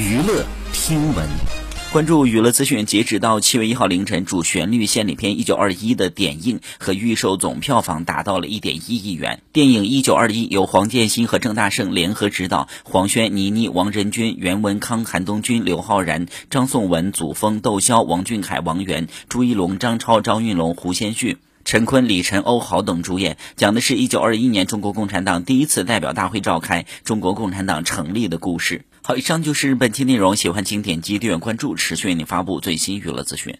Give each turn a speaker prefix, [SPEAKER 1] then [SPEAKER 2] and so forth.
[SPEAKER 1] 娱乐听闻，
[SPEAKER 2] 关注娱乐资讯。截止到七月一号凌晨，主旋律献礼片《一九二一》的点映和预售总票房达到了一点一亿元。电影《一九二一》由黄建新和郑大圣联合执导，黄轩、倪妮、王仁君、袁文康、韩东君、刘昊然、张颂文、祖峰、窦骁、王俊凯、王源、朱一龙、张超、张云龙、胡先煦。陈坤、李晨、欧豪等主演，讲的是一九二一年中国共产党第一次代表大会召开，中国共产党成立的故事。好，以上就是本期内容，喜欢请点击订阅关注，持续为你发布最新娱乐资讯。